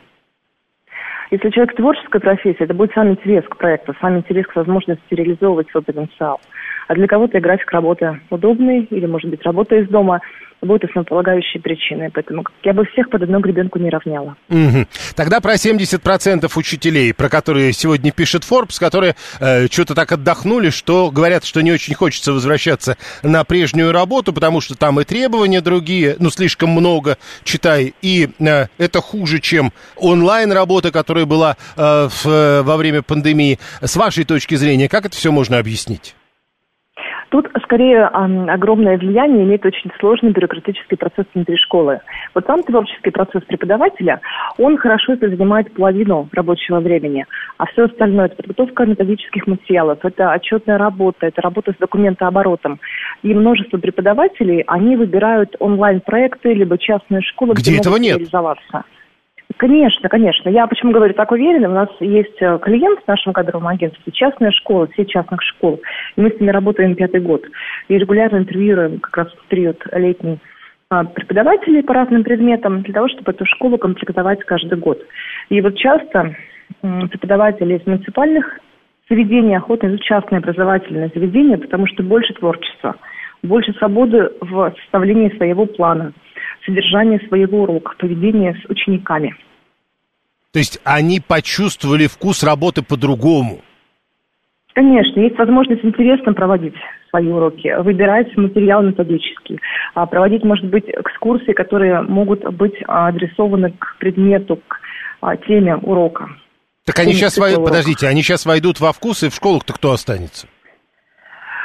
Если человек в творческой профессии, это будет сам интерес к проекту, сам интерес к возможности реализовывать свой потенциал. А для кого-то график работы удобный, или, может быть, работа из дома, будет основополагающей причиной. Поэтому я бы всех под одну гребенку не равняла. Мгм. Тогда про 70% учителей, про которые сегодня пишет Forbes, которые э, что-то так отдохнули, что говорят, что не очень хочется возвращаться на прежнюю работу, потому что там и требования другие, ну, слишком много, читай, и э, это хуже, чем онлайн-работа, которая была э, в, э, во время пандемии. С вашей точки зрения, как это все можно объяснить? Тут скорее огромное влияние имеет очень сложный бюрократический процесс внутри школы. Вот сам творческий процесс преподавателя, он хорошо это занимает половину рабочего времени, а все остальное это подготовка методических материалов, это отчетная работа, это работа с документооборотом. И множество преподавателей, они выбирают онлайн-проекты, либо частные школы, Где где, этого могут нет. реализоваться. Конечно, конечно. Я почему говорю так уверенно? У нас есть э, клиент в нашем кадровом агентстве, частная школа, все частных школ. И мы с ними работаем пятый год. И регулярно интервьюируем как раз в период летний а, преподавателей по разным предметам для того, чтобы эту школу комплектовать каждый год. И вот часто преподаватели из муниципальных заведений охотно идут частные образовательные заведения, потому что больше творчества, больше свободы в составлении своего плана, содержания своего урока, поведения с учениками. То есть они почувствовали вкус работы по-другому? Конечно, есть возможность интересно проводить свои уроки, выбирать материал методический, а проводить, может быть, экскурсии, которые могут быть адресованы к предмету, к а, теме урока. Так они сейчас, подождите, они сейчас войдут во вкус, и в школах-то кто останется?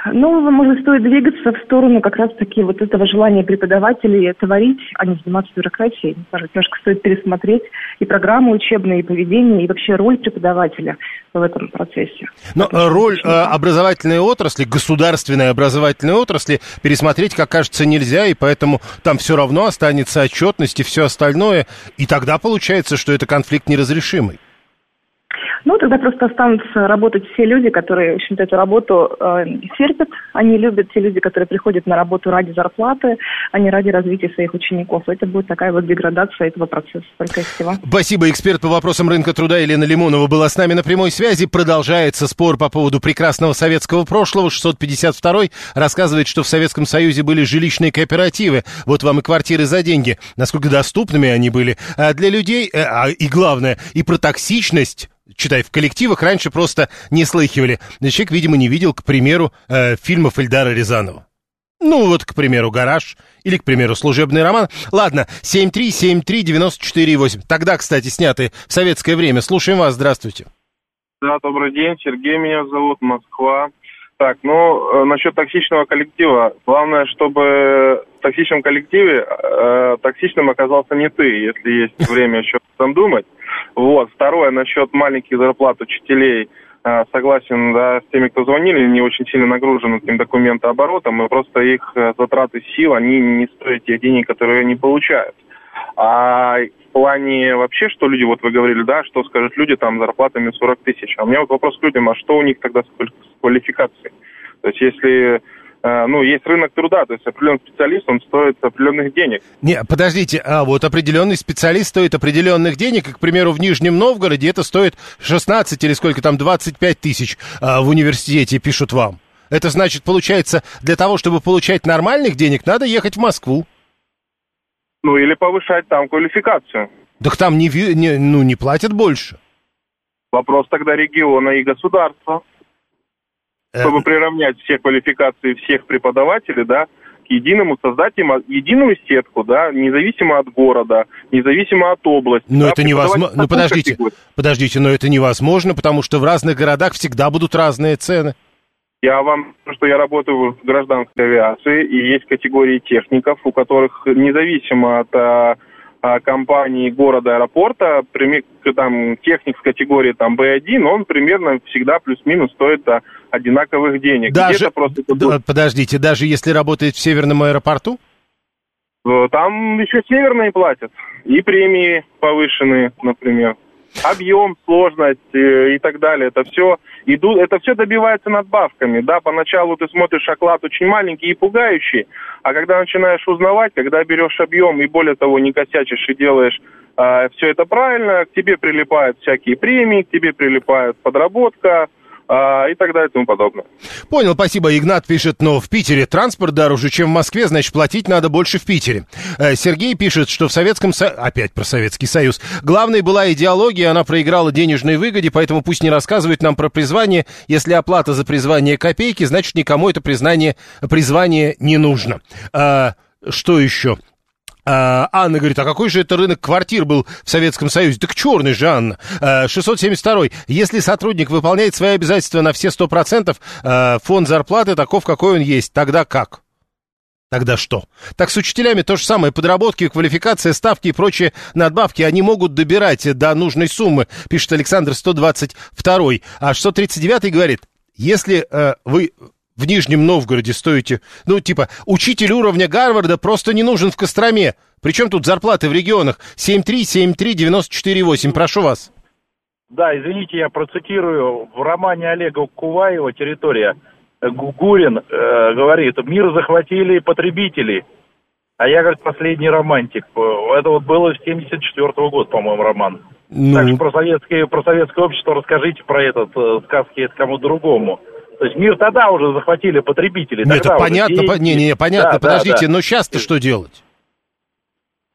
Ну, может, стоит двигаться в сторону как раз-таки вот этого желания преподавателей творить, а не заниматься бюрократией. Может, немножко стоит пересмотреть и программы учебные, и поведение, и вообще роль преподавателя в этом процессе. Но Потому роль э, образовательной отрасли, государственной образовательной отрасли пересмотреть, как кажется, нельзя, и поэтому там все равно останется отчетность и все остальное, и тогда получается, что это конфликт неразрешимый. Ну, тогда просто останутся работать все люди, которые, в общем-то, эту работу э, терпят. Они любят те люди, которые приходят на работу ради зарплаты, а не ради развития своих учеников. Это будет такая вот деградация этого процесса, только всего. Спасибо. Эксперт по вопросам рынка труда Елена Лимонова была с нами на прямой связи. Продолжается спор по поводу прекрасного советского прошлого. 652 рассказывает, что в Советском Союзе были жилищные кооперативы. Вот вам и квартиры за деньги. Насколько доступными они были а для людей. Э, а, и главное, и про токсичность читай, в коллективах раньше просто не слыхивали. Человек, видимо, не видел, к примеру, э, фильмов Эльдара Рязанова. Ну, вот, к примеру, «Гараж» или, к примеру, «Служебный роман». Ладно, 7373948. Тогда, кстати, снятые в советское время. Слушаем вас, здравствуйте. Да, добрый день, Сергей меня зовут, Москва. Так, ну, э, насчет токсичного коллектива. Главное, чтобы в токсичном коллективе э, токсичным оказался не ты, если есть время еще там думать. Вот. Второе, насчет маленьких зарплат учителей. Э, согласен, да, с теми, кто звонили, не очень сильно нагружены этим документооборотом, и просто их э, затраты сил, они не стоят тех денег, которые они получают. А в плане вообще, что люди, вот вы говорили, да, что скажут люди там зарплатами 40 тысяч. А у меня вот вопрос к людям, а что у них тогда с квалификацией? То есть если ну, есть рынок труда, то есть определенный специалист, он стоит определенных денег. Не, подождите, а вот определенный специалист стоит определенных денег, и, к примеру, в Нижнем Новгороде это стоит 16 или сколько там, 25 тысяч а, в университете, пишут вам. Это значит, получается, для того, чтобы получать нормальных денег, надо ехать в Москву. Ну, или повышать там квалификацию. Так там не, не, ну, не платят больше. Вопрос тогда региона и государства. Э, Чтобы приравнять все квалификации всех преподавателей, да, к единому, создать им единую сетку, да, независимо от города, независимо от области. Но да, это невозможно. Ну, подождите, подождите, но это невозможно, потому что в разных городах всегда будут разные цены. Я вам, что я работаю в гражданской авиации, и есть категории техников, у которых независимо от а, компании города аэропорта, там техник с категории там B1, он примерно всегда плюс-минус стоит а, одинаковых денег. Даже, просто... подождите, даже если работает в северном аэропорту? Э, там еще северные платят, и премии повышенные, например объем, сложность э, и так далее. Это все идут, это все добивается надбавками. Да, поначалу ты смотришь оклад очень маленький и пугающий, а когда начинаешь узнавать, когда берешь объем и более того не косячишь и делаешь э, все это правильно, к тебе прилипают всякие премии, к тебе прилипает подработка, а, и так далее и тому подобное. Понял, спасибо. Игнат пишет, но в Питере транспорт дороже, чем в Москве, значит, платить надо больше в Питере. Э, Сергей пишет, что в Советском Союзе, опять про Советский Союз, главной была идеология, она проиграла денежной выгоде, поэтому пусть не рассказывает нам про призвание. Если оплата за призвание копейки, значит, никому это признание, призвание не нужно. А, что еще? А, Анна говорит, а какой же это рынок квартир был в Советском Союзе? Так черный же, Анна. 672. А, Если сотрудник выполняет свои обязательства на все 100%, а, фонд зарплаты таков, какой он есть. Тогда как? Тогда что? Так с учителями то же самое. Подработки, квалификация, ставки и прочие надбавки, они могут добирать до нужной суммы, пишет Александр 122. А 639 говорит, если э, вы в Нижнем Новгороде стоите, ну, типа, учитель уровня Гарварда просто не нужен в Костроме. Причем тут зарплаты в регионах? 7373948, прошу вас. Да, извините, я процитирую. В романе Олега Куваева «Территория» Гурин э, говорит, мир захватили потребители, а я, как последний романтик. Это вот было с 74 -го года, по-моему, роман. Ну. Так что про советское, про советское общество расскажите про этот э, сказки кому другому. То есть мир тогда уже захватили потребители. Ну, это уже понятно, по- не, не, понятно, Да, да, подождите, да. но сейчас-то что делать?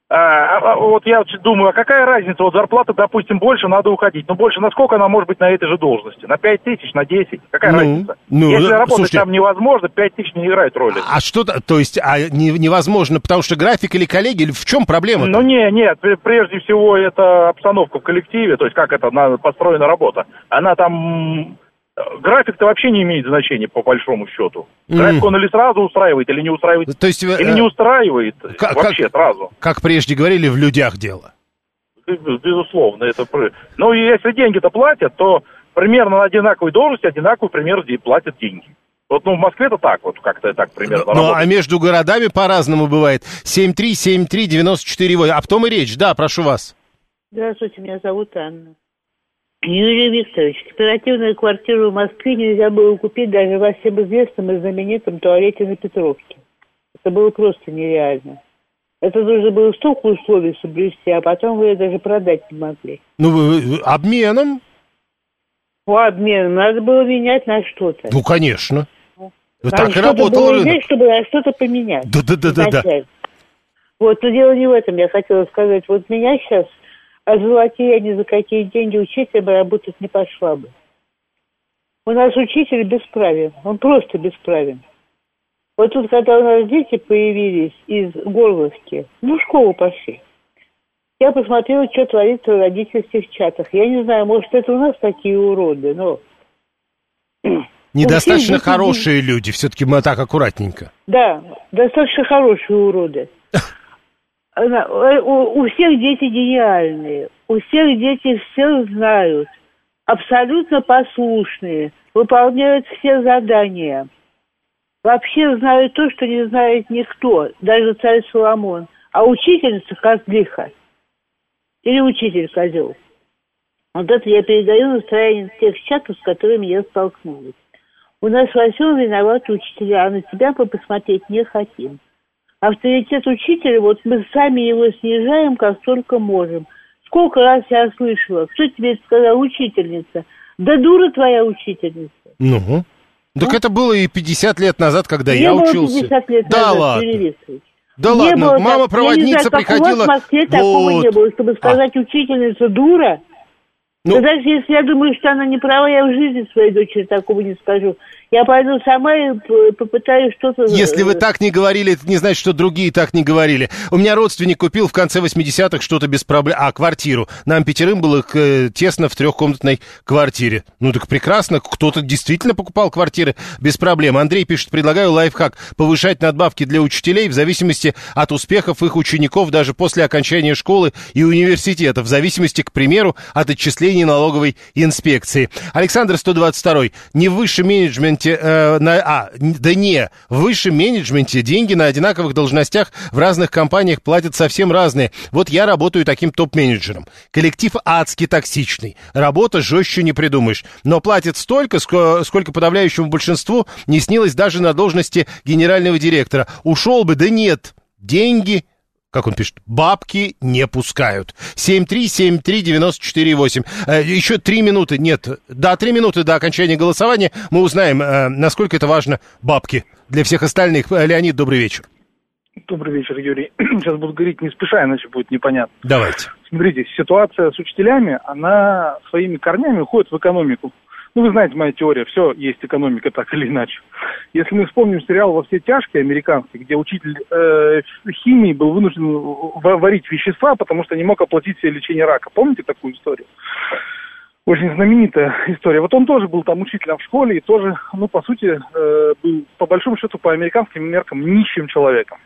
А, а, а, вот я думаю, а какая разница? Вот зарплата, допустим, больше, надо уходить. Но больше, насколько она может быть на этой же должности? На 5 тысяч, на 10? Какая Ну, разница? ну, Если да, работать слушайте. там невозможно, 5 тысяч не играет роли. А что, то то есть, а не- невозможно, потому что график или коллеги, или в чем проблема? Ну не, нет, пр- прежде всего это обстановка в коллективе, то есть как это на- построена работа. Она там... э, График-то вообще не имеет значения, по большому счету. График он или сразу устраивает, или не устраивает. То есть, э, или не устраивает как- вообще как- сразу. Как прежде говорили, в людях дело. Без- Безусловно, это... Ну, и если деньги-то платят, то примерно на одинаковой должности одинаковый пример де- платят деньги. Вот, ну, в Москве-то так вот, как-то так примерно Ну, а между городами по-разному бывает. 7373948, а потом и речь. Да, прошу вас. Здравствуйте, меня зовут Анна. Юрий Викторович, кооперативную квартиру в Москве нельзя было купить даже во всем известном и знаменитом туалете на Петровке. Это было просто нереально. Это нужно было столько условий соблюсти, а потом вы ее даже продать не могли. Ну, вы- вы- обменом? По обмену надо было менять на что-то. Ну, конечно. Вот Надо так и работал было рынок. иметь, чтобы на что-то поменять. Да-да-да-да-да. изначально. Вот, но дело не в этом, я хотела сказать. Вот меня сейчас озолоти я ни за какие деньги учителем работать не пошла бы. У нас учитель бесправен, он просто бесправен. Вот тут, когда у нас дети появились из Горловки, ну, в школу пошли, я посмотрела, что творится в родительских чатах. Я не знаю, может, это у нас такие уроды, но... Недостаточно дети- хорошие люди, все-таки мы так аккуратненько. Да, достаточно хорошие уроды. Э, У, у всех дети гениальные, у всех дети все знают, абсолютно послушные, выполняют все задания. Вообще знают то, что не знает никто, даже царь Соломон. А учительница козлиха. Или учитель козел. Вот это я передаю настроение тех чатов, с которыми я столкнулась. У нас во всем виноваты учителя, а на тебя мы посмотреть не хотим. Авторитет учителя, вот мы сами его снижаем, как только можем. Сколько раз я слышала, кто тебе это сказал, учительница? Да дура твоя учительница. Ну, так это было и 50 лет назад, когда Не я было учился. 50 лет да назад, ладно. Да Не ладно, было так- не знаю, как приходила... У вас в Москве такого Вот. не было, чтобы сказать учительница дура. Ну- Да даже если я думаю, что она не права, я в жизни своей дочери такого не скажу. Я пойду сама и попытаюсь что-то... Если вы э, так не говорили, это не значит, что другие так не говорили. У меня родственник купил в конце 80-х что-то без проблем. А, квартиру. Нам пятерым было э, тесно в трехкомнатной квартире. Ну так прекрасно, кто-то действительно покупал квартиры без проблем. Андрей пишет, предлагаю лайфхак. Повышать надбавки для учителей в зависимости от успехов их учеников даже после окончания школы и университета. В зависимости, к примеру, от отчислений налоговой инспекции. Александр 122. Не в высшем менеджменте, э, на, а, да не, в высшем менеджменте деньги на одинаковых должностях в разных компаниях платят совсем разные. Вот я работаю таким топ-менеджером. Коллектив адски токсичный. Работа жестче не придумаешь. Но платят столько, ско- сколько подавляющему большинству не снилось даже на должности генерального директора. Ушел бы, да нет. Деньги как он пишет, бабки не пускают. 7373948. Э, еще три минуты, нет, да, три минуты до окончания голосования мы узнаем, э, насколько это важно бабки для всех остальных. Э, Леонид, добрый вечер. Добрый вечер, Юрий. Сейчас буду говорить не спеша, иначе будет непонятно. Давайте. Смотрите, ситуация с учителями, она своими корнями уходит в экономику. Ну, вы знаете, моя теория, все есть экономика так или иначе. Если мы вспомним сериал «Во все тяжкие» американский, где учитель э, химии был вынужден варить вещества, потому что не мог оплатить себе лечение рака. Помните такую историю? Очень знаменитая история. Вот он тоже был там учителем в школе и тоже, ну, по сути, э, был, по большому счету, по американским меркам, нищим человеком.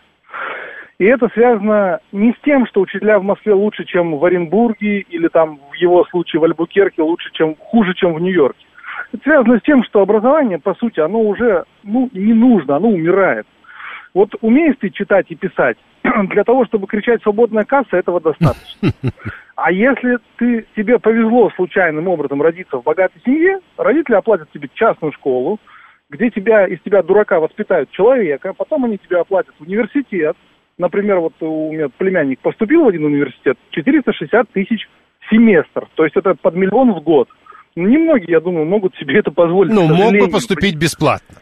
И это связано не с тем, что учителя в Москве лучше, чем в Оренбурге, или там в его случае в Альбукерке лучше, чем хуже, чем в Нью-Йорке. Это связано с тем, что образование, по сути, оно уже ну, не нужно, оно умирает. Вот умеешь ты читать и писать, для того, чтобы кричать «свободная касса», этого достаточно. А если ты, тебе повезло случайным образом родиться в богатой семье, родители оплатят тебе частную школу, где тебя, из тебя дурака воспитают человека, потом они тебе оплатят университет. Например, вот у меня племянник поступил в один университет, 460 тысяч семестр, то есть это под миллион в год. Ну, немногие, я думаю, могут себе это позволить. Ну, мог бы поступить бесплатно.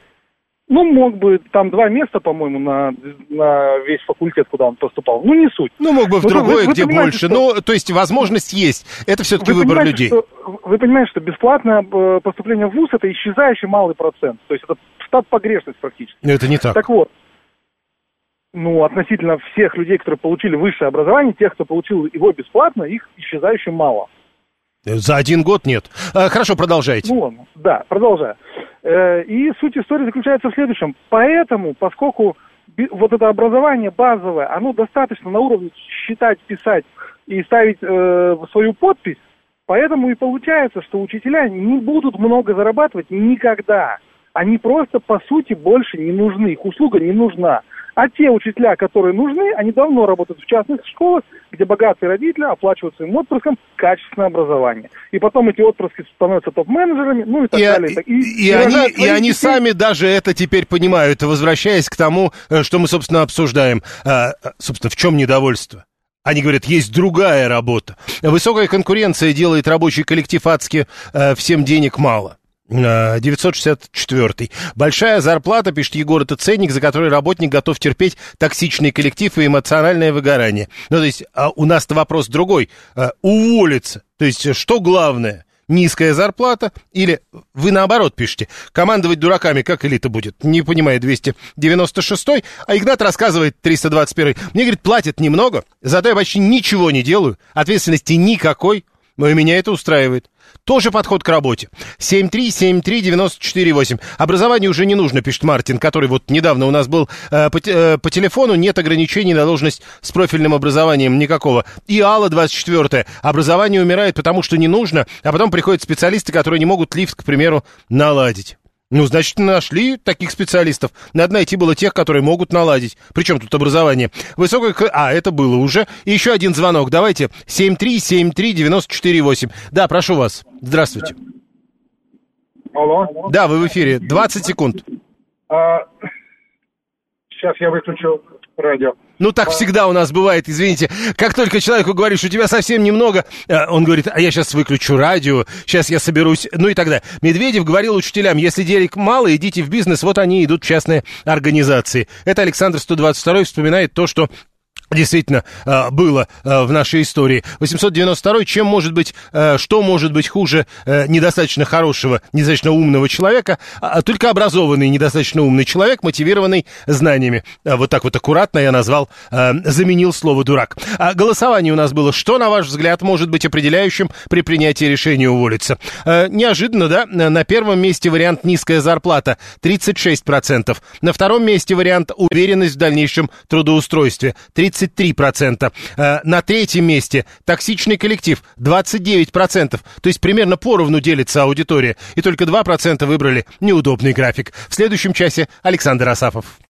Ну, мог бы, там два места, по-моему, на, на весь факультет, куда он поступал. Ну, не суть. Ну, мог бы в Вот другое, вы- вы где понимаете, больше. что- Ну, то есть возможность есть. Это все-таки Вы выбор людей. что- вы понимаете, что бесплатное э, поступление в ВУЗ это исчезающий малый процент. То есть это штат погрешность практически. Но это не так. Так вот, ну, относительно всех людей, которые получили высшее образование, тех, кто получил его бесплатно, их исчезающе мало. За один год нет. А, хорошо, продолжайте. Ну. Да, продолжаю. Э, И суть истории заключается в следующем. Поэтому, поскольку вот это образование базовое, оно достаточно на уровне считать, писать и ставить э, свою подпись, поэтому и получается, что учителя не будут много зарабатывать никогда. Они просто, по сути, больше не нужны. Их услуга не нужна. А те учителя, которые нужны, они давно работают в частных школах, где богатые родители оплачивают своим отпрыском качественное образование. И потом эти отпрыски становятся топ-менеджерами, ну и так И, далее. и- и рожают они, и они сами даже это теперь понимают, возвращаясь к тому, э, что мы, собственно, обсуждаем. А, а, Собственно, в чем недовольство? Они говорят, есть другая работа. Высокая конкуренция делает рабочий коллектив адски, э, всем денег мало. Э, 964. Большая зарплата, пишет Егор, это ценник, за который работник готов терпеть токсичный коллектив и эмоциональное выгорание. Ну, то есть, а у нас-то вопрос другой. Э, Уволиться. То есть, э, что главное? Низкая зарплата или вы наоборот пишете, командовать дураками, как элита будет? Не понимаю, 296 а Игнат рассказывает 321 Мне, говорит, платят немного, зато я почти ничего не делаю, ответственности никакой, но и меня это устраивает. Тоже подход к работе. 7373948. Образование уже не нужно, пишет Мартин, который вот недавно у нас был э, по, э, по телефону. Нет ограничений на должность с профильным образованием никакого. И Алла 24 Образование умирает, потому что не нужно, а потом приходят специалисты, которые не могут лифт, к примеру, наладить. Ну, значит, нашли таких специалистов. Надо найти было тех, которые могут наладить. Причем тут образование? Высокое... к- А, это было уже. И еще один звонок. Давайте. 7373948. Да, прошу вас. Здравствуйте. Алло. Да, вы в эфире. 20 секунд. А, сейчас я выключу радио. Ну, так всегда у нас бывает, извините. Как только человеку говоришь, у тебя совсем немного, э, он говорит, а я сейчас выключу радио, сейчас я соберусь, ну и так далее. Медведев говорил учителям, если денег мало, идите в бизнес, вот они идут в частные организации. Это Александр 122 вспоминает то, что действительно э, было э, в нашей истории. 892 чем может быть, э, что может быть хуже недостаточно хорошего, недостаточно умного человека, а только образованный, недостаточно умный человек, мотивированный знаниями. А Вот так вот аккуратно я назвал, заменил слово дурак. А голосование у нас было, что, на ваш взгляд, может быть определяющим при принятии решения уволиться? Неожиданно, да? На первом месте вариант низкая зарплата 36%. На втором месте вариант уверенность в дальнейшем трудоустройстве 33%. Э, На третьем месте токсичный коллектив 29%. То есть примерно поровну делится аудитория. И только 2% выбрали неудобный график. В следующем часе Александр Асафов.